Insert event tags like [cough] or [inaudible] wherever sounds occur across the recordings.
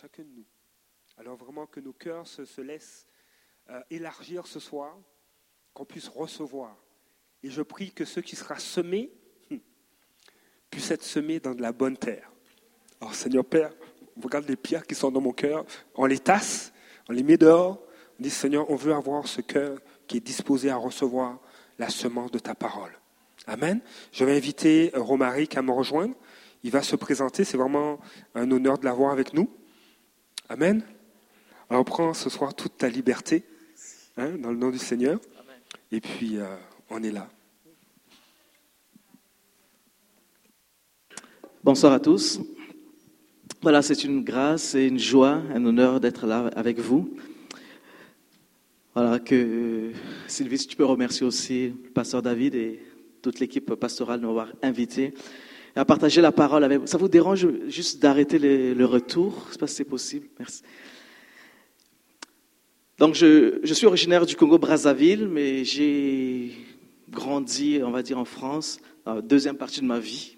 chacun de nous. Alors vraiment que nos cœurs se, laissent euh, élargir ce soir, qu'on puisse recevoir. Et je prie que ce qui sera semé hmm, puisse être semé dans de la bonne terre. Alors Seigneur Père, regarde les pierres qui sont dans mon cœur, on les tasse, on les met dehors, on dit Seigneur, on veut avoir ce cœur qui est disposé à recevoir la semence de ta parole. Amen. Je vais inviter euh, Romaric à me rejoindre. Il va se présenter. C'est vraiment un honneur de l'avoir avec nous. Amen. Alors prends ce soir toute ta liberté hein, dans le nom du Seigneur. Et puis, euh, on est là. Bonsoir à tous. Voilà, c'est une grâce et une joie, un honneur d'être là avec vous. Voilà, que euh, Sylvie, si tu peux remercier aussi le pasteur David et toute l'équipe pastorale de m'avoir invité à partager la parole avec vous. Ça vous dérange juste d'arrêter le, retour? Je ne sais pas si c'est possible. Merci. Donc, je, je suis originaire du Congo-Brazzaville, mais j'ai grandi, on va dire, en France, la deuxième partie de ma vie.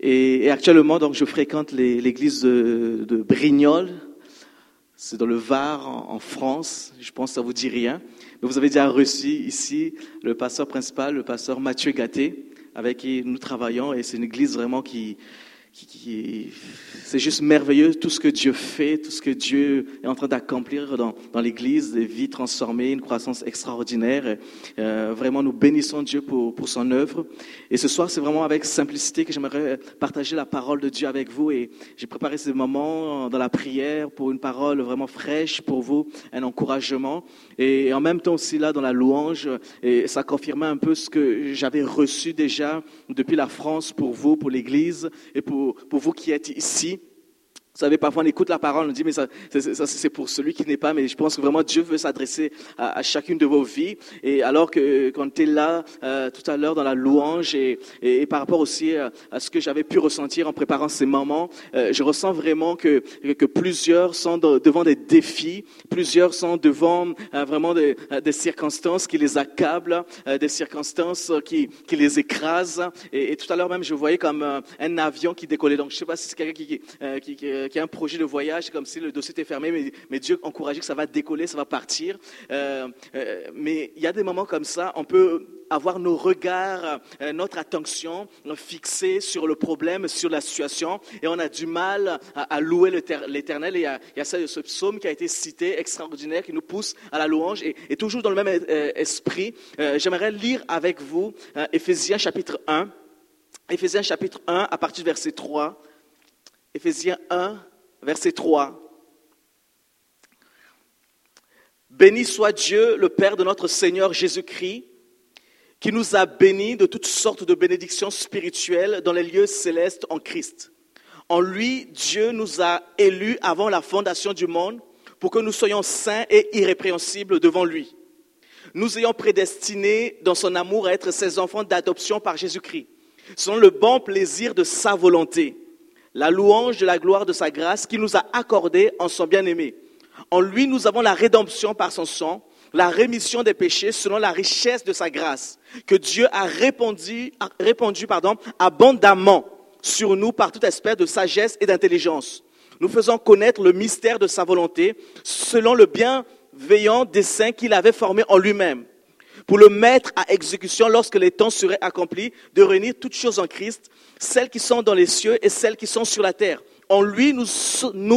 Et, actuellement, donc, je fréquente l'église de, Brignoles. C'est dans le Var, en, France. Je pense que ça vous dit rien. Vous avez déjà reçu ici le pasteur principal, le pasteur Mathieu Gatté, avec qui nous travaillons. Et c'est une église vraiment qui, qui, c'est juste merveilleux tout ce que Dieu fait, tout ce que Dieu est en train d'accomplir dans, dans l'Église, des vies transformées, une croissance extraordinaire. Euh, vraiment, nous bénissons Dieu pour, pour son œuvre. Et ce soir, c'est vraiment avec simplicité que j'aimerais partager la parole de Dieu avec vous. Et j'ai préparé ces moments dans la prière pour une parole vraiment fraîche pour vous, un encouragement. Et en même temps aussi là, dans la louange, et ça confirmait un peu ce que j'avais reçu déjà depuis la France pour vous, pour l'Église et pour pour, vous qui êtes ici. Vous savez, parfois on écoute la parole, on dit, mais ça, c'est pour celui qui n'est pas, mais je pense que vraiment Dieu veut s'adresser à, chacune de vos vies. Et alors que quand tu là euh, tout à l'heure dans la louange et, et, par rapport aussi à, ce que j'avais pu ressentir en préparant ces moments, euh, je ressens vraiment que, que plusieurs sont devant des défis, plusieurs sont devant euh, vraiment des, des, circonstances qui les accablent, des circonstances qui, qui les écrasent. Et, tout à l'heure même, je voyais comme un avion qui décollait. Donc je sais pas si c'est quelqu'un qui, qui, qui euh, qui a un projet de voyage, comme si le dossier était fermé, mais, Dieu encourage que ça va décoller, ça va partir. Euh, euh, mais il y a des moments comme ça, on peut avoir nos regards, notre attention fixée sur le problème, sur la situation, et on a du mal à, louer l'Éternel. Et il y, a, ce, psaume qui a été cité, extraordinaire, qui nous pousse à la louange, et, et toujours dans le même esprit, j'aimerais lire avec vous Éphésiens chapitre 1. Éphésiens chapitre 1 à partir du verset 3. Éphésiens 1, verset 3. Béni soit Dieu, le Père de notre Seigneur Jésus-Christ, qui nous a bénis de toutes sortes de bénédictions spirituelles dans les lieux célestes en Christ. En lui, Dieu nous a élus avant la fondation du monde pour que nous soyons saints et irrépréhensibles devant lui. Nous ayons prédestinés dans son amour à être ses enfants d'adoption par Jésus-Christ, selon le bon plaisir de sa volonté la louange de la gloire de sa grâce qui nous a accordé en son bien-aimé. En lui, nous avons la rédemption par son sang, la rémission des péchés selon la richesse de sa grâce, que Dieu a répandu, abondamment sur nous par toute espèce de sagesse et d'intelligence. Nous faisons connaître le mystère de sa volonté selon le bienveillant dessein qu'il avait formé en lui-même pour le mettre à exécution lorsque les temps seraient accomplis, de réunir toutes choses en Christ, celles qui sont dans les cieux et celles qui sont sur la terre. En lui, nous,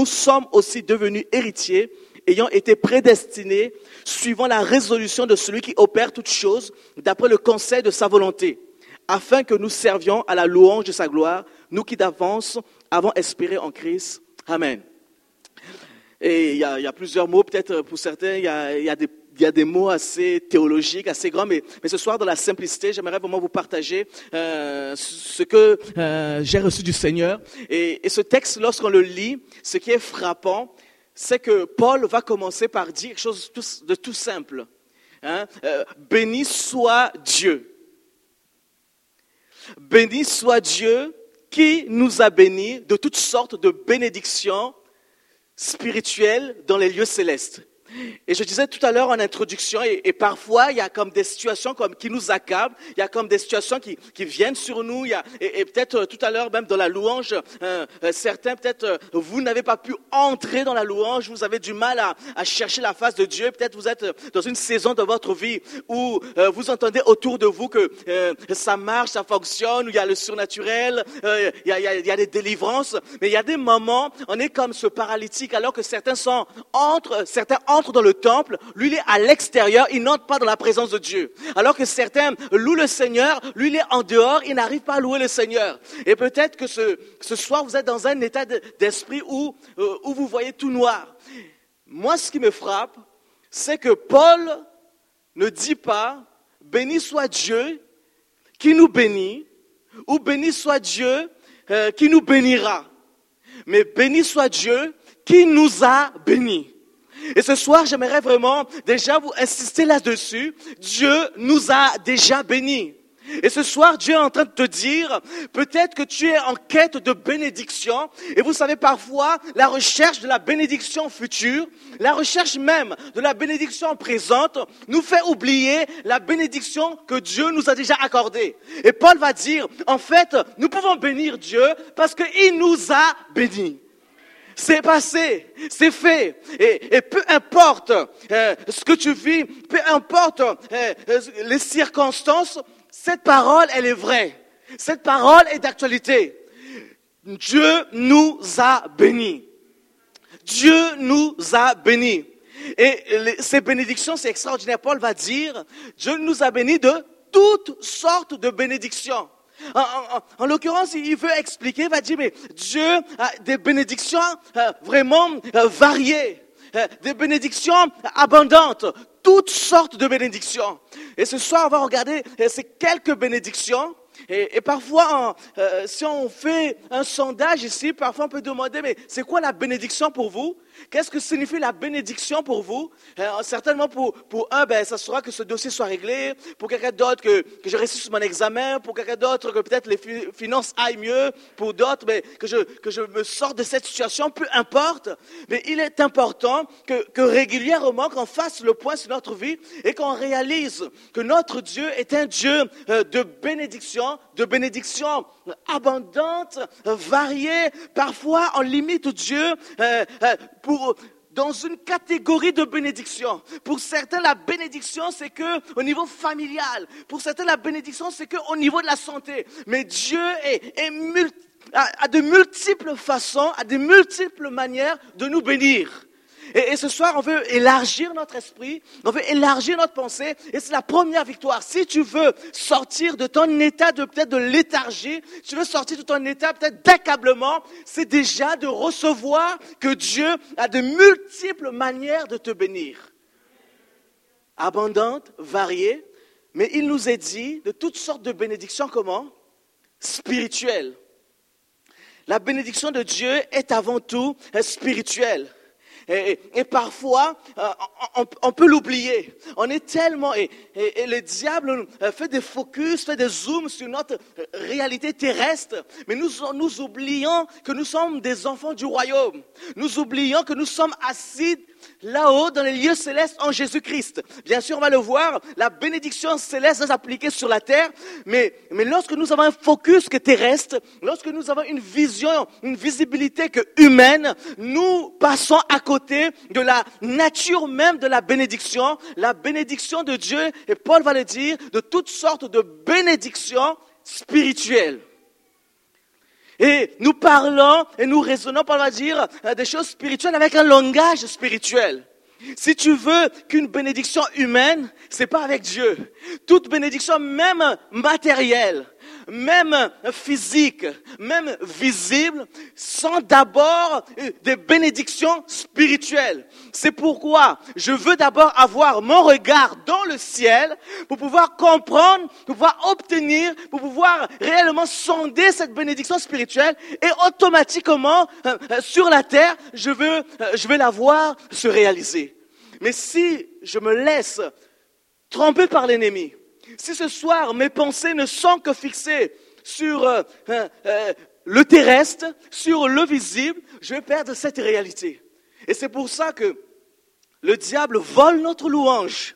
sommes aussi devenus héritiers, ayant été prédestinés, suivant la résolution de celui qui opère toutes choses, d'après le conseil de sa volonté, afin que nous servions à la louange de sa gloire, nous qui d'avance avons espéré en Christ. Amen. Et il y a, plusieurs mots, peut-être pour certains, il y a des il y a des mots assez théologiques, assez grands, mais, ce soir, dans la simplicité, j'aimerais vraiment vous partager euh, ce que euh, j'ai reçu du Seigneur. Et, et ce texte, lorsqu'on le lit, ce qui est frappant, c'est que Paul va commencer par dire quelque chose de tout simple. Hein? Euh, béni soit Dieu. Béni soit Dieu qui nous a bénis de toutes sortes de bénédictions spirituelles dans les lieux célestes. Et je disais tout à l'heure en introduction, et, parfois il y a comme des situations comme, qui nous accablent, il y a comme des situations qui, viennent sur nous, il y a, et, peut-être euh, tout à l'heure même dans la louange, euh, euh, certains peut-être vous n'avez pas pu entrer dans la louange, vous avez du mal à, chercher la face de Dieu, peut-être vous êtes dans une saison de votre vie où vous entendez autour de vous que ça marche, ça fonctionne, où il y a le surnaturel, il, y a, il y a des délivrances, mais il y a des moments, on est comme ce paralytique alors que certains sont entre, certains entrent entre dans le temple, lui il est à l'extérieur, il n'entre pas dans la présence de Dieu. Alors que certains louent le Seigneur, lui il est en dehors, il n'arrive pas à louer le Seigneur. Et peut-être que ce, ce soir vous êtes dans un état d'esprit où, euh, où vous voyez tout noir. Moi ce qui me frappe, c'est que Paul ne dit pas, béni soit Dieu qui nous bénit, ou béni soit Dieu euh, qui nous bénira. Mais béni soit Dieu qui nous a bénis. Et ce soir, j'aimerais vraiment déjà vous insister là-dessus. Dieu nous a déjà bénis. Et ce soir, Dieu est en train de te dire, peut-être que tu es en quête de bénédiction, et vous savez parfois, la recherche de la bénédiction future, la recherche même de la bénédiction présente, nous fait oublier la bénédiction que Dieu nous a déjà accordée. Et Paul va dire, en fait, nous pouvons bénir Dieu parce qu'il nous a bénis. C'est passé, c'est fait. Et, peu importe euh, ce que tu vis, peu importe euh, les circonstances, cette parole, elle est vraie. Cette parole est d'actualité. Dieu nous a bénis. Dieu nous a bénis. Et ces bénédictions, c'est extraordinaire. Paul va dire, Dieu nous a bénis de toutes sortes de bénédictions. En, l'occurrence, il veut expliquer, il va dire, mais Dieu a des bénédictions euh, vraiment euh, variées, euh, des bénédictions abondantes, toutes sortes de bénédictions. Et ce soir, on va regarder ces quelques bénédictions. Et, parfois, si on fait un sondage ici, parfois on peut demander, mais c'est quoi la bénédiction pour vous? Qu'est-ce que signifie la bénédiction pour vous? Euh, Certainement pour, pour un, ben, ça sera que ce dossier soit réglé. Pour quelqu'un d'autre, que, que je réussisse mon examen. Pour quelqu'un d'autre, que peut-être les finances aillent mieux. Pour d'autres, ben, que, je, que je me sorte de cette situation. Peu importe. Mais il est important que, régulièrement, qu'on fasse le point sur notre vie et qu'on réalise que notre Dieu est un Dieu euh, de bénédiction, de bénédiction abondante, variée. Parfois, on limite Dieu euh, dans une catégorie de bénédiction. Pour certains, la bénédiction, c'est que au niveau familial. Pour certains, la bénédiction, c'est que au niveau de la santé. Mais Dieu est a de multiples façons, a de multiples manières de nous bénir. Et, ce soir, on veut élargir notre esprit, on veut élargir notre pensée, et c'est la première victoire. Si tu veux sortir de ton état de peut-être de léthargie, tu veux sortir de ton état peut-être d'accablement, c'est déjà de recevoir que Dieu a de multiples manières de te bénir. Abondante, variée, mais il nous est dit de toutes sortes de bénédictions, comment? Spirituelles. La bénédiction de Dieu est avant tout spirituelle. Et, parfois, euh, on, peut l'oublier. On est tellement... Et, et, le diable euh, fait des focus, fait des zooms sur notre euh, réalité terrestre. Mais nous, nous oublions que nous sommes des enfants du royaume. Nous oublions que nous sommes assis là-haut dans les lieux célestes en Jésus-Christ. Bien sûr, on va le voir, la bénédiction céleste est appliquée sur la terre, mais, lorsque nous avons un focus terrestre, lorsque nous avons une vision, une visibilité que humaine, nous passons à côté de la nature même de la bénédiction, la bénédiction de Dieu, et Paul va le dire, de toutes sortes de bénédictions spirituelles. Et nous parlons et nous raisonnons, Paul va dire, euh, des choses spirituelles avec un langage spirituel. Si tu veux qu'une bénédiction humaine, c'est pas avec Dieu. Toute bénédiction, même matérielle, même physique, même visible, sont d'abord des bénédictions spirituelles. C'est pourquoi je veux d'abord avoir mon regard dans le ciel pour pouvoir comprendre, pour pouvoir obtenir, pour pouvoir réellement sonder cette bénédiction spirituelle et automatiquement euh, euh, sur la terre, je veux, euh, je vais la voir se réaliser. Mais si je me laisse tromper par l'ennemi, si ce soir mes pensées ne sont que fixées sur euh, euh, euh, le terrestre, sur le visible, je vais perdre cette réalité. Et c'est pour ça que le diable vole notre louange,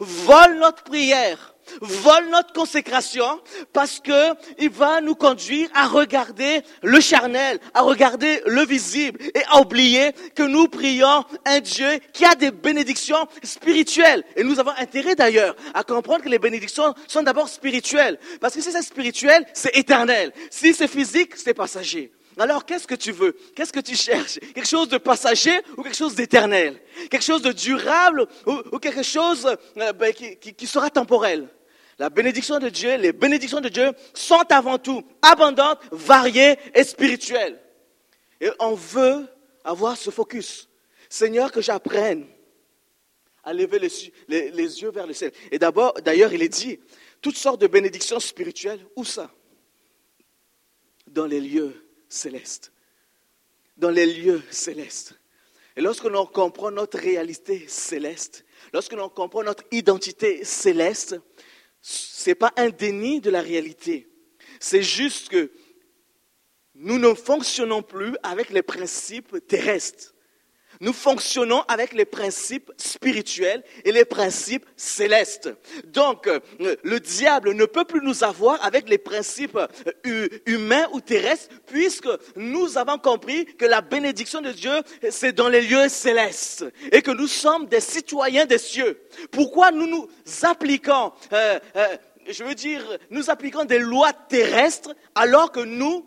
vole notre prière, vole notre consécration parce que il va nous conduire à regarder le charnel, à regarder le visible et à oublier que nous prions un Dieu qui a des bénédictions spirituelles. Et nous avons intérêt d'ailleurs à comprendre que les bénédictions sont d'abord spirituelles. Parce que si c'est spirituel, c'est éternel. Si c'est physique, c'est passager. Alors, qu'est-ce que tu veux? Qu'est-ce que tu cherches? Quelque chose de passager ou quelque chose d'éternel? Quelque chose de durable ou, quelque chose euh, ben, qui, sera temporel? La bénédiction de Dieu, les bénédictions de Dieu sont avant tout abondantes, variées et spirituelles. Et on veut avoir ce focus. Seigneur, que j'apprenne à lever les, les, yeux vers le ciel. Et d'abord, d'ailleurs, il est dit, toutes sortes de bénédictions spirituelles, où ça? Dans les lieux céleste. Dans les lieux célestes. Et lorsque l'on comprend notre réalité céleste, lorsque l'on comprend notre identité céleste, ce n'est pas un déni de la réalité. C'est juste que nous ne fonctionnons plus avec les principes terrestres nous fonctionnons avec les principes spirituels et les principes célestes. Donc, euh, le diable ne peut plus nous avoir avec les principes euh, humains ou terrestres, puisque nous avons compris que la bénédiction de Dieu, c'est dans les lieux célestes, et que nous sommes des citoyens des cieux. Pourquoi nous nous appliquons, euh, je veux dire, nous appliquons des lois terrestres alors que nous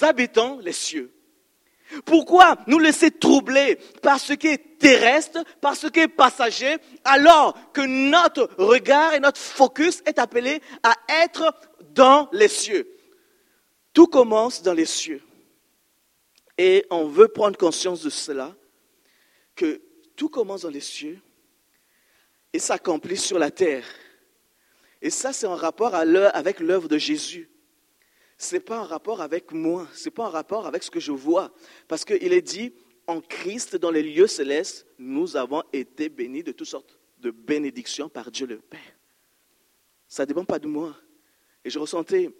habitons les cieux? Pourquoi nous laisser troubler par ce qui est terrestre, par ce qui est passager, alors que notre regard et notre focus est appelé à être dans les cieux? Tout commence dans les cieux. Et on veut prendre conscience de cela, que tout commence dans les cieux et s'accomplit sur la terre. Et ça, c'est en rapport avec l'œuvre de Jésus ce n'est pas en rapport avec moi, ce n'est pas en rapport avec ce que je vois. Parce qu'il est dit, en Christ, dans les lieux célestes, nous avons été bénis de toutes sortes de bénédictions par Dieu le Père. Ça ne dépend pas de moi. Et je ressentais,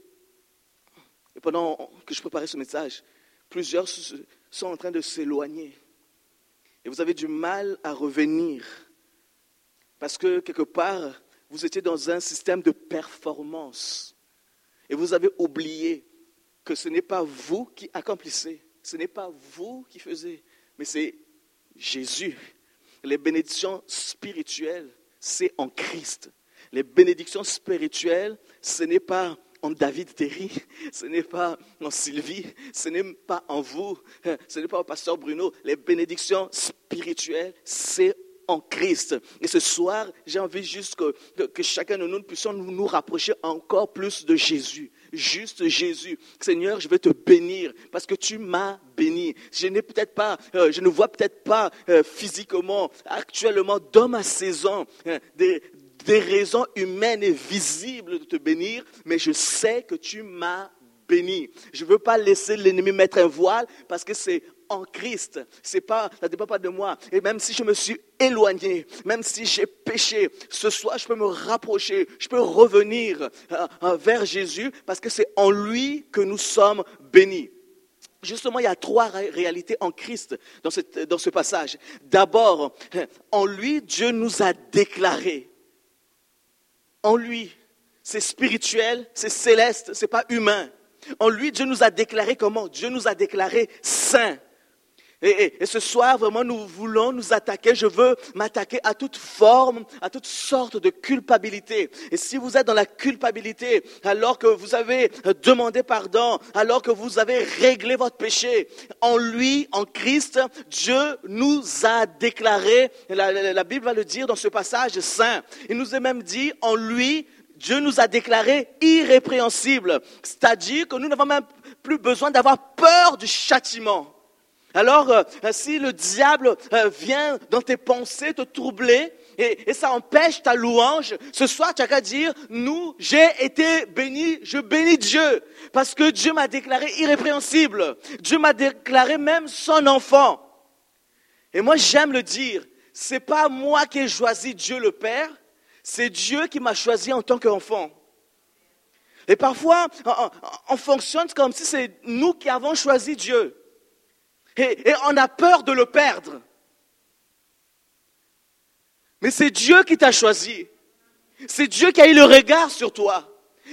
et pendant que je préparais ce message, plusieurs sont en train de s'éloigner. Et vous avez du mal à revenir. Parce que quelque part, vous étiez dans un système de performance. Et vous avez oublié que ce n'est pas vous qui accomplissez, ce n'est pas vous qui faisiez, mais c'est Jésus. Les bénédictions spirituelles, c'est en Christ. Les bénédictions spirituelles, ce n'est pas en David Terry, [laughs] ce n'est pas en Sylvie, ce n'est pas en vous, [laughs] ce n'est pas au pasteur Bruno. Les bénédictions spirituelles, c'est en Christ. Et ce soir, j'ai envie juste que, que, chacun de nous puissions nous, rapprocher encore plus de Jésus. Juste Jésus. Seigneur, je vais te bénir parce que tu m'as béni. Je n'ai peut-être pas, euh, je ne vois peut-être pas euh, physiquement, actuellement, dans ma saison, euh, des, des raisons humaines et visibles de te bénir, mais je sais que tu m'as béni. Je ne veux pas laisser l'ennemi mettre un voile parce que c'est en Christ. C'est pas, ça ne dépend pas de moi. Et même si je me suis éloigné, même si j'ai péché, ce soir, je peux me rapprocher, je peux revenir euh, euh, vers Jésus parce que c'est en lui que nous sommes bénis. Justement, il y a trois réalités en Christ dans, dans ce passage. D'abord, en lui, Dieu nous a déclarés. En lui, c'est spirituel, c'est céleste, c'est pas humain. En lui, Dieu nous a déclarés comment? Dieu nous a déclarés saints. Et, ce soir, vraiment, nous voulons nous attaquer. Je veux m'attaquer à toute forme, à toute sorte de culpabilité. Et si vous êtes dans la culpabilité, alors que vous avez demandé pardon, alors que vous avez réglé votre péché, en lui, en Christ, Dieu nous a déclaré, la, la Bible va le dire dans ce passage saint, il nous a même dit, en lui, Dieu nous a déclaré irrépréhensibles. C'est-à-dire que nous n'avons même plus besoin d'avoir peur du châtiment. Alors, euh, si le diable euh, vient dans tes pensées te troubler, et, ça empêche ta louange, ce soir tu as qu'à dire, nous, j'ai été béni, je bénis Dieu, parce que Dieu m'a déclaré irrépréhensible. Dieu m'a déclaré même son enfant. Et moi j'aime le dire, c'est pas moi qui ai choisi Dieu le Père, c'est Dieu qui m'a choisi en tant qu'enfant. Et parfois, on fonctionne comme si c'est nous qui avons choisi Dieu. Et, on a peur de le perdre. Mais c'est Dieu qui t'a choisi. C'est Dieu qui a eu le regard sur toi.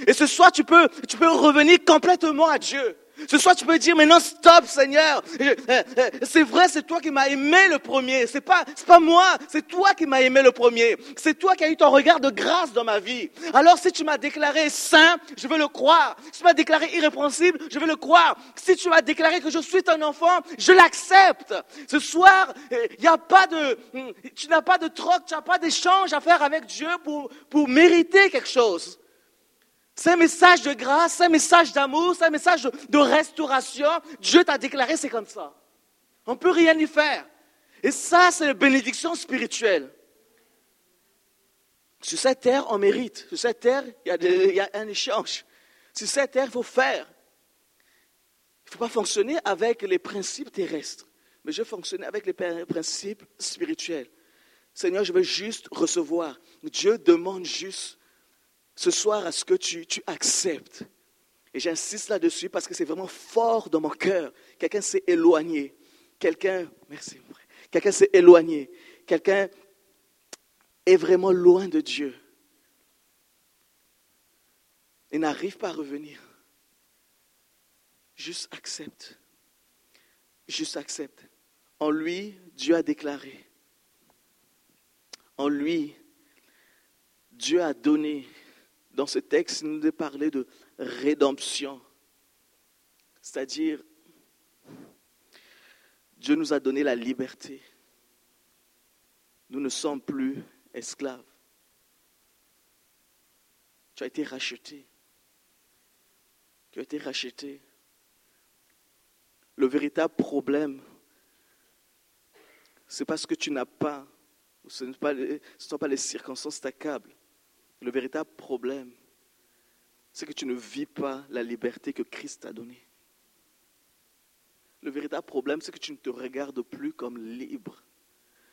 Et ce soir, tu peux, tu peux revenir complètement à Dieu. Ce soir, tu peux dire, mais non, stop, Seigneur. Euh, euh, c'est vrai, c'est toi qui m'as aimé le premier. C'est pas, c'est pas moi, c'est toi qui m'as aimé le premier. C'est toi qui as eu ton regard de grâce dans ma vie. Alors, si tu m'as déclaré saint, je veux le croire. Si tu m'as déclaré irrépréhensible, je veux le croire. Si tu m'as déclaré que je suis ton enfant, je l'accepte. Ce soir, il euh, a pas de, tu n'as pas de troc, tu n'as pas d'échange à faire avec Dieu pour, pour mériter quelque chose. C'est un message de grâce, c'est un message d'amour, c'est un message de, restauration. Dieu t'a déclaré, c'est comme ça. On ne peut rien y faire. Et ça, c'est la bénédiction spirituelle. Sur cette terre, on mérite. Sur cette terre, il y a, un échange. Sur cette terre, il faut faire. Il ne faut pas fonctionner avec les principes terrestres, mais je veux fonctionner avec les principes spirituels. Seigneur, je veux juste recevoir. Dieu demande juste ce soir à ce que tu, acceptes. Et j'insiste là-dessus parce que c'est vraiment fort dans mon cœur. Quelqu'un s'est éloigné. Quelqu'un, merci, quelqu'un s'est éloigné. Quelqu'un est vraiment loin de Dieu. Et n'arrive pas à revenir. Juste accepte. Juste accepte. En lui, Dieu a déclaré. En lui, Dieu a donné dans ce texte, il nous est parlé de rédemption. C'est-à-dire, Dieu nous a donné la liberté. Nous ne sommes plus esclaves. Tu as été racheté. Tu as été racheté. Le véritable problème, c'est parce que tu n'as pas, ce ne sont pas les circonstances t'accablent. Le véritable problème, c'est que tu ne vis pas la liberté que Christ t'a donnée. Le véritable problème, c'est que tu ne te regardes plus comme libre,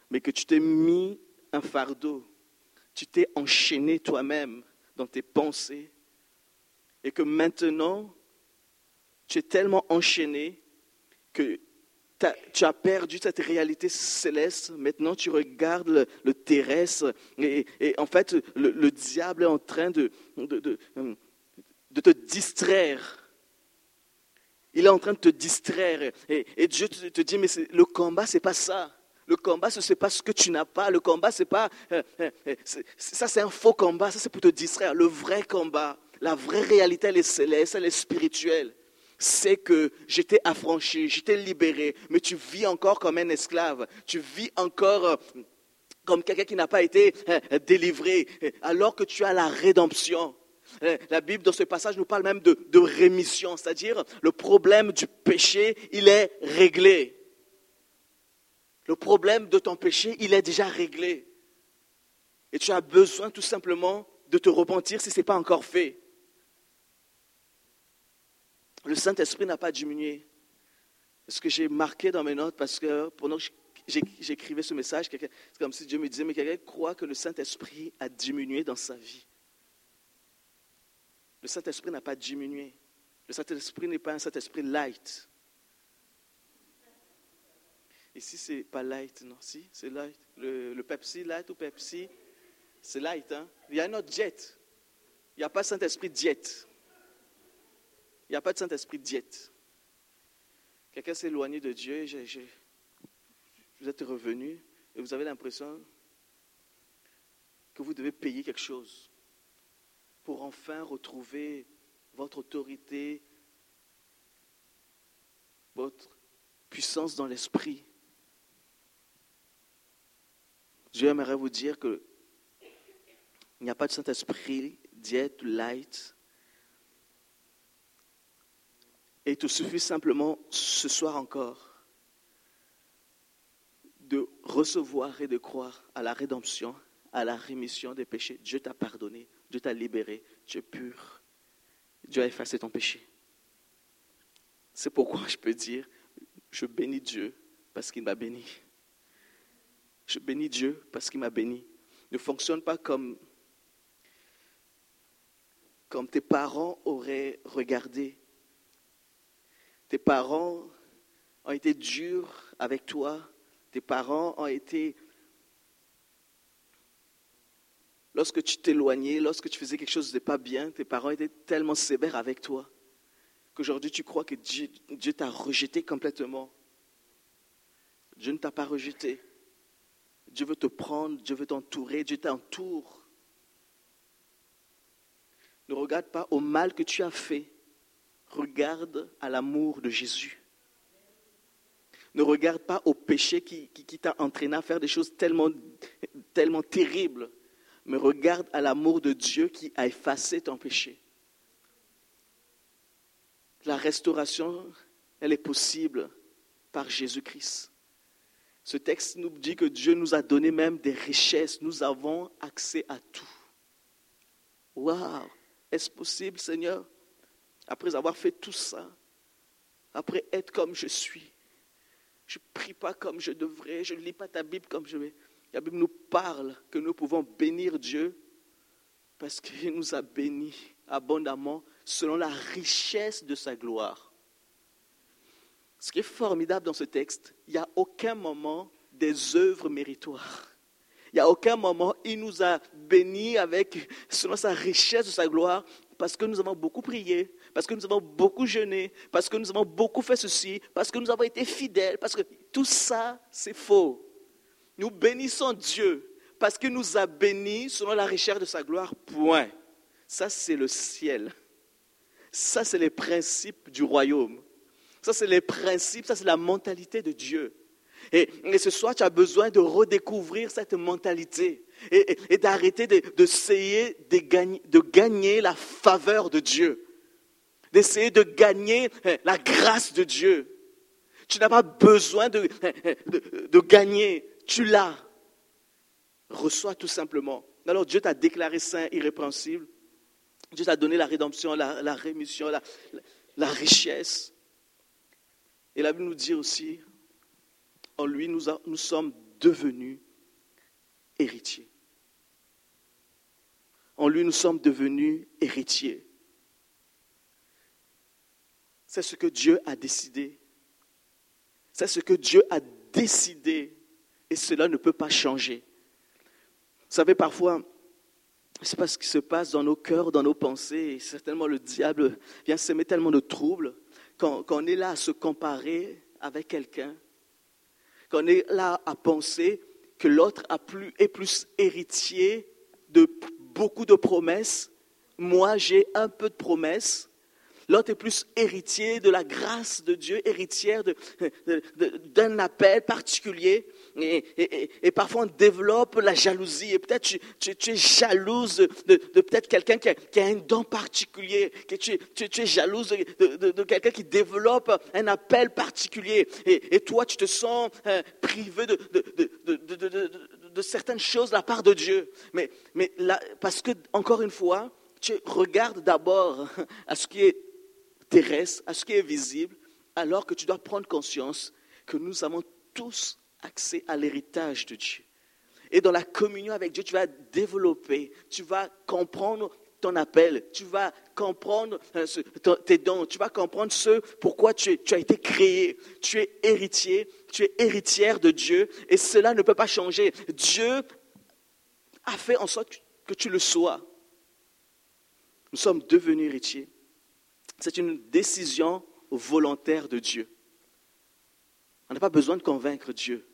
mais que tu t'es mis un fardeau. Tu t'es enchaîné toi-même dans tes pensées et que maintenant, tu es tellement enchaîné que tu as perdu cette réalité céleste. Maintenant, tu regardes le, terrestre. Et, en fait, le, diable est en train de, de, te distraire. Il est en train de te distraire. Et, Dieu te, dit, mais le combat, ce n'est pas ça. Le combat, ce n'est pas ce que tu n'as pas. Le combat, c'est pas... Euh, euh, euh, ça, c'est un faux combat. Ça, c'est pour te distraire. Le vrai combat, la vraie réalité, elle est céleste, elle est spirituelle c'est que j'étais affranchi, j'étais libéré, mais tu vis encore comme un esclave, tu vis encore euh, comme quelqu'un qui n'a pas été euh, délivré, alors que tu as la rédemption. Euh, la Bible, dans ce passage, nous parle même de, de rémission, c'est-à-dire le problème du péché, il est réglé. Le problème de ton péché, il est déjà réglé. Et tu as besoin tout simplement de te repentir si ce n'est pas encore fait. Le Saint-Esprit n'a pas diminué. Ce que j'ai marqué dans mes notes, parce que pendant que j'écrivais ce message, c'est comme si Dieu me disait, mais quelqu'un croit que le Saint-Esprit a diminué dans sa vie. Le Saint-Esprit n'a pas diminué. Le Saint-Esprit n'est pas un Saint-Esprit light. Ici, ce n'est pas light, non, si, c'est light. Le, Pepsi, light ou Pepsi, c'est light. Hein? Il y a un autre jet. Il n'y a pas Saint-Esprit jet. Il n'y a pas de Saint-Esprit diète. Quelqu'un s'est éloigné de Dieu, vous êtes revenu et vous avez l'impression que vous devez payer quelque chose pour enfin retrouver votre autorité, votre puissance dans l'esprit. Dieu aimerait vous dire que il n'y a pas de Saint-Esprit diète, light, et il te suffit simplement ce soir encore de recevoir et de croire à la rédemption, à la rémission des péchés. Dieu t'a pardonné, Dieu t'a libéré, tu es pur. Dieu a effacé ton péché. C'est pourquoi je peux dire, je bénis Dieu parce qu'il m'a béni. Je bénis Dieu parce qu'il m'a béni. Ne fonctionne pas comme, comme tes parents auraient regardé tes parents ont été durs avec toi. Tes parents ont été lorsque tu t'éloignais, lorsque tu faisais quelque chose de pas bien, tes parents étaient tellement sévères avec toi qu'aujourd'hui tu crois que Dieu, t'a rejeté complètement. Dieu ne t'a pas rejeté. Dieu veut te prendre, Dieu veut t'entourer, Dieu t'entoure. Ne regarde pas au mal que tu as fait, regarde à l'amour de Jésus. Ne regarde pas au péché qui, qui, t'a entraîné à faire des choses tellement, tellement terribles, mais regarde à l'amour de Dieu qui a effacé ton péché. La restauration, elle est possible par Jésus-Christ. Ce texte nous dit que Dieu nous a donné même des richesses. Nous avons accès à tout. Waouh! Est-ce possible, Seigneur? Après avoir fait tout ça, après être comme je suis, je ne prie pas comme je devrais, je ne lis pas ta Bible comme je vais. La Bible nous parle que nous pouvons bénir Dieu parce qu'il nous a bénis abondamment selon la richesse de sa gloire. Ce qui est formidable dans ce texte, il n'y a aucun moment des œuvres méritoires. Il n'y a aucun moment, il nous a bénis avec, selon sa richesse de sa gloire, parce que nous avons beaucoup prié, parce que nous avons beaucoup jeûné, parce que nous avons beaucoup fait ceci, parce que nous avons été fidèles, parce que tout ça, c'est faux. Nous bénissons Dieu parce qu'il nous a bénis selon la richesse de sa gloire, point. Ça, c'est le ciel. Ça, c'est les principes du royaume. Ça, c'est les principes, ça, c'est la mentalité de Dieu. Et, ce soir, tu as besoin de redécouvrir cette mentalité et, d'arrêter d'essayer de, de, de gagner la faveur de Dieu, d'essayer de gagner hein, la grâce de Dieu. Tu n'as pas besoin de, de gagner, tu l'as. Reçois tout simplement. Alors Dieu t'a déclaré saint, irrépréhensible. Dieu t'a donné la rédemption, la, rémission, la richesse. Et la Bible nous dit aussi, en lui, nous sommes devenus héritiers. En lui, nous sommes devenus héritiers. C'est ce que Dieu a décidé. C'est ce que Dieu a décidé. Et cela ne peut pas changer. Vous savez, parfois, c'est pas ce qui se passe dans nos cœurs, dans nos pensées. Et certainement, le diable vient s'aimer tellement de troubles quand, on est là à se comparer avec quelqu'un, quand on est là à penser que l'autre est plus héritier de beaucoup de promesses, moi j'ai un peu de promesses, L'autre est plus héritier de la grâce de Dieu, héritière d'un appel particulier. Et, parfois on développe la jalousie. Et peut-être tu, tu, es jalouse de, peut-être quelqu'un qui, a, un don particulier. Que tu, es jalouse de, quelqu'un qui développe un appel particulier. Et, toi, tu te sens euh, privé de, certaines choses de la part de Dieu. Mais, parce que, encore une fois, tu regardes d'abord à ce qui est à ce qui est visible, alors que tu dois prendre conscience que nous avons tous accès à l'héritage de Dieu. Et dans la communion avec Dieu, tu vas développer, tu vas comprendre ton appel, tu vas comprendre euh, tes dons, tu vas comprendre ce pourquoi tu, as été créé. Tu es héritier, tu es héritière de Dieu et cela ne peut pas changer. Dieu a fait en sorte que tu le sois. Nous sommes devenus héritiers. C'est une décision volontaire de Dieu. On n'a pas besoin de convaincre Dieu.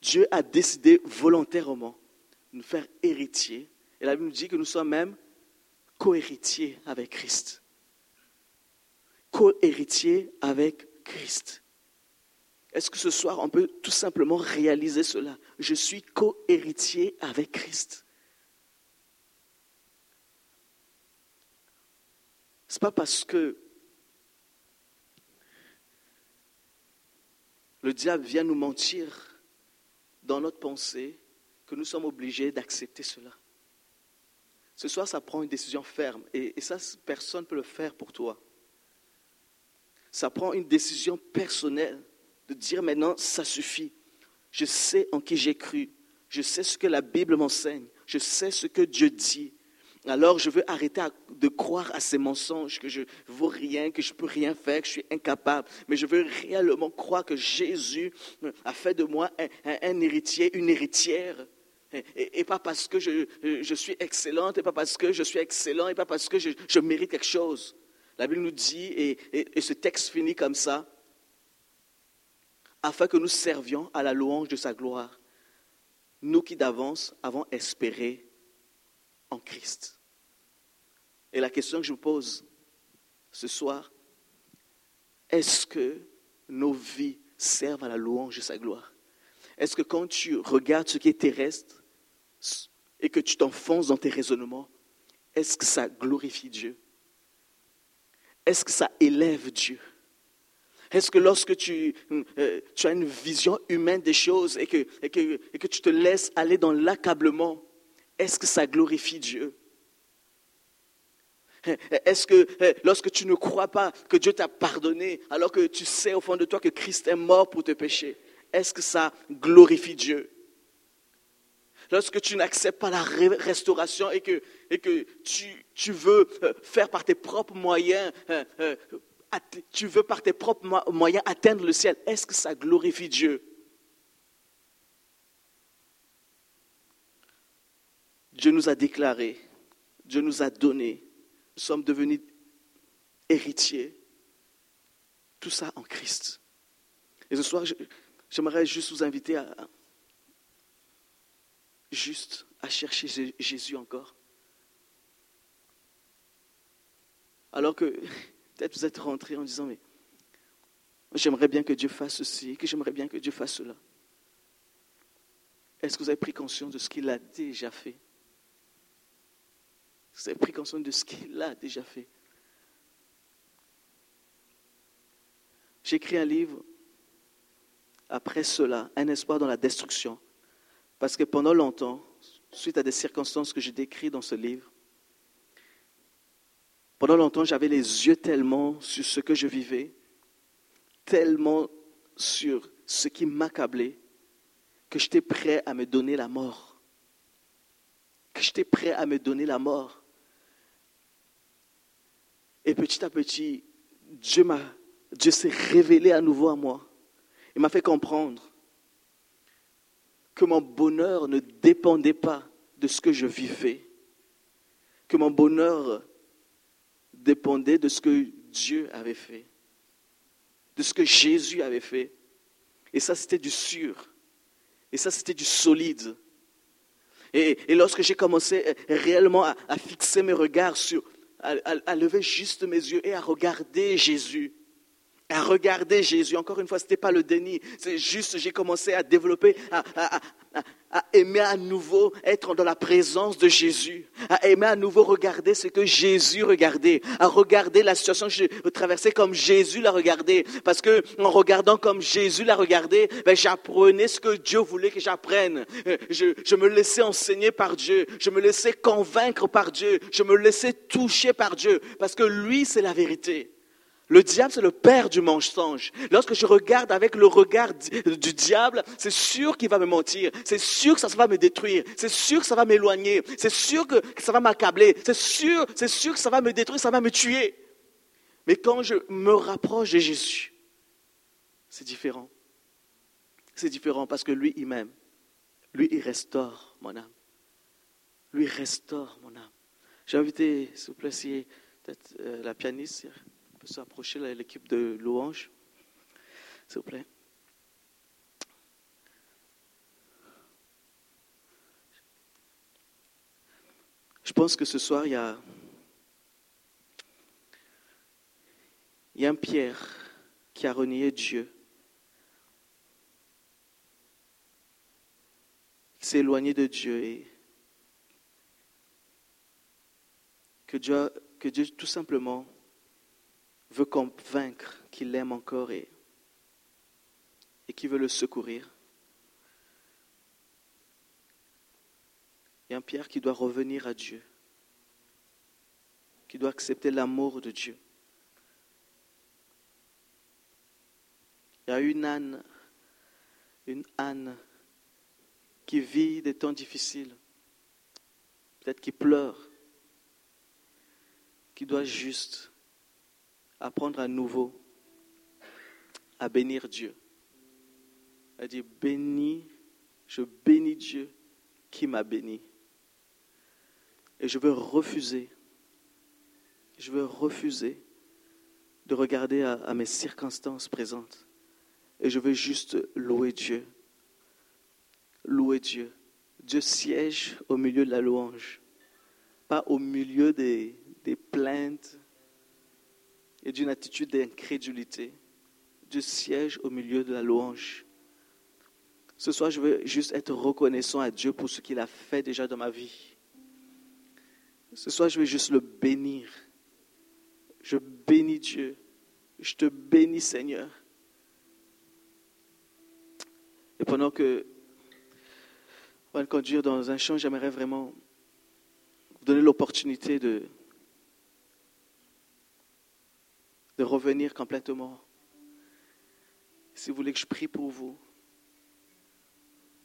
Dieu a décidé volontairement de nous faire héritiers. Et la Bible nous dit que nous sommes même co-héritiers avec Christ. Co-héritiers avec Christ. Est-ce que ce soir, on peut tout simplement réaliser cela? Je suis co-héritier avec Christ. Ce n'est pas parce que le diable vient nous mentir dans notre pensée que nous sommes obligés d'accepter cela. Ce soir, ça prend une décision ferme et, ça, personne ne peut le faire pour toi. Ça prend une décision personnelle de dire maintenant, ça suffit. Je sais en qui j'ai cru. Je sais ce que la Bible m'enseigne. Je sais ce que Dieu dit alors je veux arrêter de croire à ces mensonges, que je vaux rien, que je peux rien faire, que je suis incapable. Mais je veux réellement croire que Jésus a fait de moi un, héritier, une héritière, et, pas parce que je, suis excellente, et pas parce que je suis excellent, et pas parce que je, mérite quelque chose. La Bible nous dit, et, ce texte finit comme ça, afin que nous servions à la louange de sa gloire, nous qui d'avance avons espéré Christ. Et la question que je vous pose ce soir, est-ce que nos vies servent à la louange de sa gloire? Est-ce que quand tu regardes ce qui est terrestre et que tu t'enfonces dans tes raisonnements, est-ce que ça glorifie Dieu? Est-ce que ça élève Dieu? Est-ce que lorsque tu, euh, as une vision humaine des choses et que tu te laisses aller dans l'accablement, est-ce que ça glorifie Dieu? Est-ce que lorsque tu ne crois pas que Dieu t'a pardonné, alors que tu sais au fond de toi que Christ est mort pour te pécher, est-ce que ça glorifie Dieu? Lorsque tu n'acceptes pas la restauration et que, et que tu, tu, veux euh, faire par tes propres moyens, euh, euh, tu veux par tes propres moyens atteindre le ciel, est-ce que ça glorifie Dieu? Dieu nous a déclaré, Dieu nous a donné nous sommes devenus héritiers. Tout ça en Christ. Et ce soir, j'aimerais juste vous inviter à juste à chercher Jésus encore. Alors que [laughs] peut-être vous êtes rentré en disant, mais j'aimerais bien que Dieu fasse ceci, que j'aimerais bien que Dieu fasse cela. Est-ce que vous avez pris conscience de ce qu'il a déjà fait? Vous pris conscience de ce qu'il a déjà fait. J'écris un livre, après cela, Un espoir dans la destruction. Parce que pendant longtemps, suite à des circonstances que je décris dans ce livre, pendant longtemps, j'avais les yeux tellement sur ce que je vivais, tellement sur ce qui m'accablait, que j'étais prêt à me donner la mort. Que j'étais prêt à me donner la mort. Et petit à petit, Dieu, Dieu s'est révélé à nouveau à moi. Il m'a fait comprendre que mon bonheur ne dépendait pas de ce que je vivais, que mon bonheur dépendait de ce que Dieu avait fait, de ce que Jésus avait fait. Et ça, c'était du sûr. Et ça, c'était du solide. Et, lorsque j'ai commencé réellement à fixer mes regards sur à, lever juste mes yeux et à regarder Jésus. À regarder Jésus. Encore une fois, ce n'était pas le déni. C'est juste, j'ai commencé à développer, à, aimer à nouveau être dans la présence de Jésus, à aimer à nouveau regarder ce que Jésus regardait, à regarder la situation que je traversais comme Jésus l'a regardé. Parce que en regardant comme Jésus l'a regardé, ben, j'apprenais ce que Dieu voulait que j'apprenne. Je, je me laissais enseigner par Dieu, je me laissais convaincre par Dieu, je me laissais toucher par Dieu, parce que lui, c'est la vérité. Le diable, c'est le père du mensonge. Lorsque je regarde avec le regard du diable, c'est sûr qu'il va me mentir. C'est sûr que ça va me détruire. C'est sûr que ça va m'éloigner. C'est sûr que ça va m'accabler. C'est sûr, c'est sûr que ça va me détruire, ça va me tuer. Mais quand je me rapproche de Jésus, c'est différent. C'est différent parce que lui, il m'aime. Lui, il restaure mon âme. Lui, restaure mon âme. J'ai invité, s'il vous plaît, peut-être euh, la pianiste peut s'approcher l'équipe de louange, s'il vous plaît. Je pense que ce soir, il y a, il y a un Pierre qui a renié Dieu, qui s'est éloigné de Dieu et que Dieu, que Dieu tout simplement veut convaincre qu'il l'aime encore et, et qu'il veut le secourir. Il y a un Pierre qui doit revenir à Dieu, qui doit accepter l'amour de Dieu. Il y a une âne, une âne qui vit des temps difficiles, peut-être qui pleure, qui doit juste apprendre à nouveau à bénir Dieu. Elle dit, bénis, je bénis Dieu qui m'a béni. Et je veux refuser, je veux refuser de regarder à, mes circonstances présentes. Et je veux juste louer Dieu. Louer Dieu. Dieu siège au milieu de la louange, pas au milieu des plaintes et d'une attitude d'incrédulité. Dieu siège au milieu de la louange. Ce soir, je veux juste être reconnaissant à Dieu pour ce qu'il a fait déjà dans ma vie. Ce soir, je veux juste le bénir. Je bénis Dieu. Je te bénis, Seigneur. Et pendant que on va le conduire dans un champ, j'aimerais vraiment vous donner l'opportunité de, revenir complètement. Si vous voulez que je prie pour vous,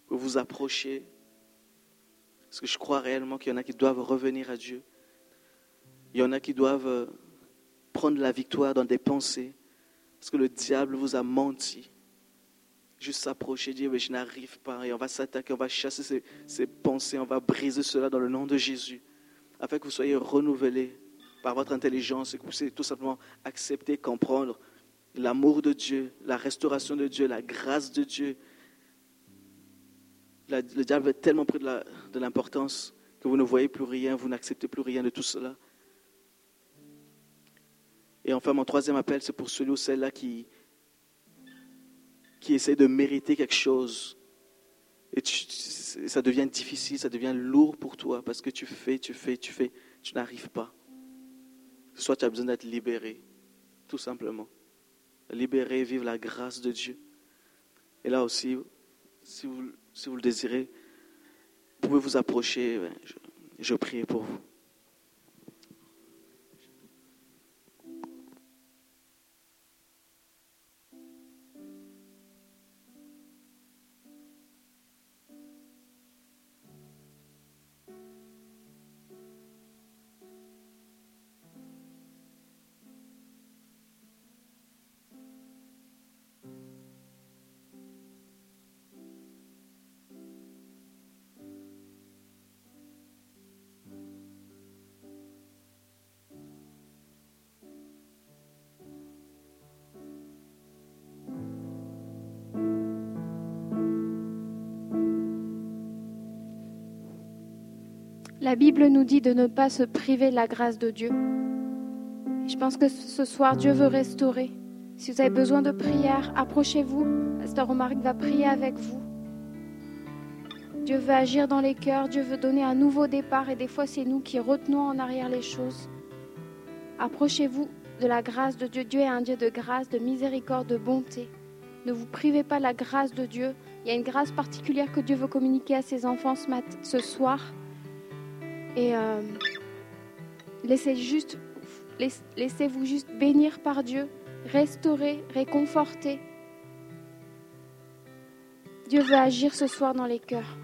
que vous approchiez, parce que je crois réellement qu'il y en a qui doivent revenir à Dieu. Il y en a qui doivent euh, prendre la victoire dans des pensées, parce que le diable vous a menti. Juste s'approcher, dire, mais je n'arrive pas, et on va s'attaquer, on va chasser ces pensées, on va briser cela dans le nom de Jésus, afin que vous soyez renouvelés par votre intelligence et que vous puissiez tout simplement accepter, comprendre l'amour de Dieu, la restauration de Dieu, la grâce de Dieu. Le diable est tellement pris de l'importance que vous ne voyez plus rien, vous n'acceptez plus rien de tout cela. Et enfin, mon troisième appel, c'est pour celui ou celle-là qui, qui essaie de mériter quelque chose. Et tu- ça devient difficile, ça devient lourd pour toi parce que tu fais, tu fais, tu fais, tu n'arrives pas. Soit tu as besoin d'être libéré, tout simplement. Libéré, vivre la grâce de Dieu. Et là aussi, si vous, le désirez, vous pouvez vous approcher. Je prie pour vous. La Bible nous dit de ne pas se priver de la grâce de Dieu. Je pense que ce soir, Dieu veut restaurer. Si vous avez besoin de prière, approchez-vous. Pasteur Romaric va prier avec vous. Dieu veut agir dans les cœurs, Dieu veut donner un nouveau départ et des fois c'est nous qui retenons en arrière les choses. Approchez-vous de la grâce de Dieu. Dieu est un Dieu de grâce, de miséricorde, de bonté. Ne vous privez pas de la grâce de Dieu. Il y a une grâce particulière que Dieu veut communiquer à ses enfants ce soir. Et euh, laissez juste, laisse- laissez-vous juste bénir par Dieu, restaurer, réconforter. Dieu veut agir ce soir dans les cœurs.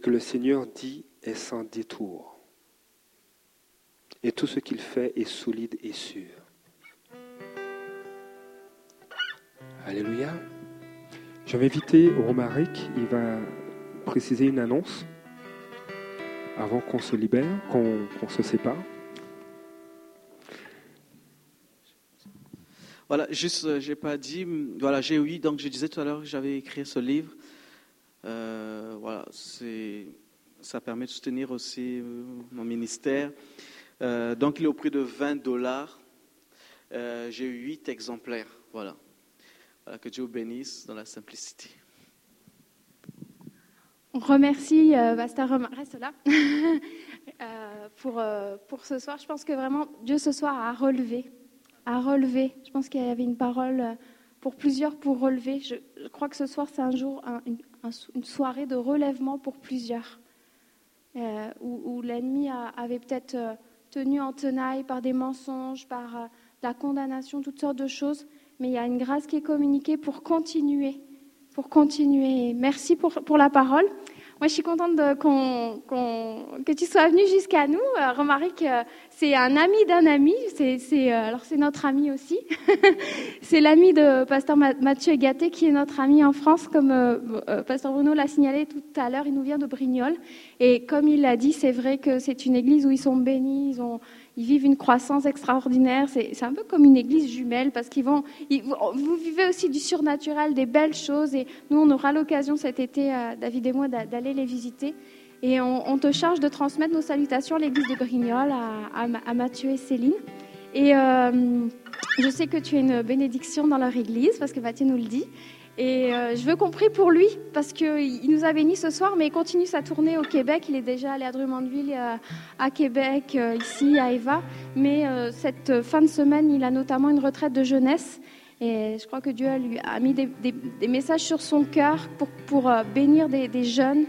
Que le Seigneur dit est sans détour. Et tout ce qu'il fait est solide et sûr. Alléluia. Je vais inviter Romaric, il va préciser une annonce avant qu'on se libère, qu'on se sépare. Voilà, juste, euh, j'ai pas dit, voilà, j'ai oui, donc je disais tout à l'heure que j'avais écrit ce livre. Euh, voilà, ça permet de soutenir aussi euh, mon ministère. Euh, donc il est au prix de 20 dollars. J'ai eu 8 exemplaires, voilà. Voilà, que Dieu vous bénisse dans la simplicité. On remercie Pasteur Romain, reste là, [laughs] pour, pour ce soir. Je pense que vraiment Dieu ce soir a relevé, a relevé. Je pense qu'il y avait une parole pour plusieurs pour relever. Je, crois que ce soir c'est un jour, un- une soirée de relèvement pour plusieurs, Euh, où, l'ennemi avait peut-être euh, tenu en tenaille par des mensonges, par euh, la condamnation, toutes sortes de choses. Mais il y a une grâce qui est communiquée pour continuer pour continuer. Merci pour, pour la parole. Moi, je suis contente de- qu'on- qu'on- que tu sois venu jusqu'à nous. Euh, Romaric, euh, c'est un ami d'un ami. C'est, c'est, euh, alors, c'est notre ami aussi. [laughs] c'est l'ami de Pasteur Ma- Mathieu Gatté, qui est notre ami en France. Comme euh, Pasteur Bruno l'a signalé tout à l'heure, il nous vient de Brignoles. Et comme il l'a dit, c'est vrai que c'est une église où ils sont bénis. Ils, ont, ils vivent une croissance extraordinaire. C'est, un peu comme une église jumelle parce qu'ils vont. vous, vivez aussi du surnaturel, des belles choses. Et nous, on aura l'occasion cet été, euh, David et moi, d'a- d'aller les visiter. Et on, te charge de transmettre nos salutations à l'église de Ma- à Mathieu et Céline. Et euh, je sais que tu es une bénédiction dans leur église, parce que Mathieu nous le dit. Et euh, je veux qu'on prie pour lui, parce qu'il nous a bénis ce soir, mais il continue sa tournée au Québec. Il est déjà allé à Drummondville, euh, à Québec, euh, ici, à Eva. Mais cette fin de semaine, il a notamment une retraite de jeunesse. Et je crois que Dieu lui a mis des, messages sur son cœur pour, bénir des, jeunes.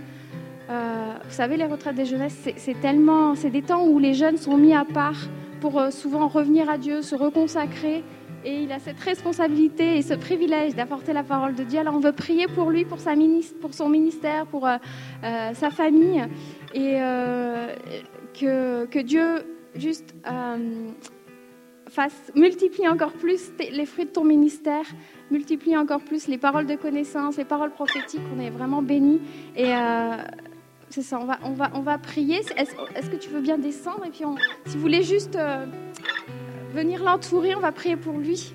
Vous savez, les retraites des jeunesses, c'est- tellement, c'est des temps où les jeunes sont mis à part pour souvent revenir à Dieu, se reconsacrer. Et il a cette responsabilité et ce privilège d'apporter la parole de Dieu. Alors on veut prier pour lui, pour, sa minis- pour son ministère, pour euh, euh, sa famille. Et euh, que, que Dieu juste fasse, multiplie encore plus les fruits de ton ministère, multiplie encore plus les paroles de connaissance, les paroles prophétiques. On est vraiment bénis. Et c'est ça, on va, on va, on va prier. Est-ce que tu veux bien descendre? Et puis, si vous voulez juste venir l'entourer, on va prier pour lui.